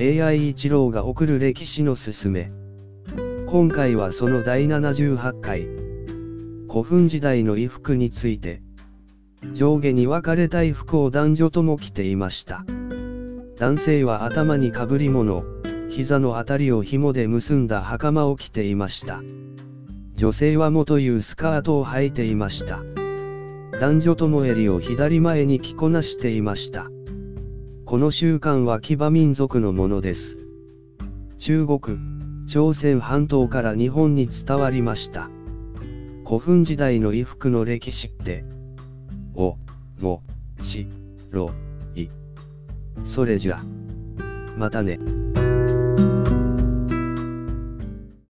AI 一郎が送る歴史のすすめ。今回はその第78回。古墳時代の衣服について。上下に分かれた衣服を男女とも着ていました。男性は頭にかぶり物、膝のあたりを紐で結んだ袴を着ていました。女性は元いうスカートを履いていました。男女とも襟を左前に着こなしていました。この習慣は騎馬民族のものです。中国、朝鮮半島から日本に伝わりました。古墳時代の衣服の歴史って、お、も、し、ろ、い。それじゃ。またね。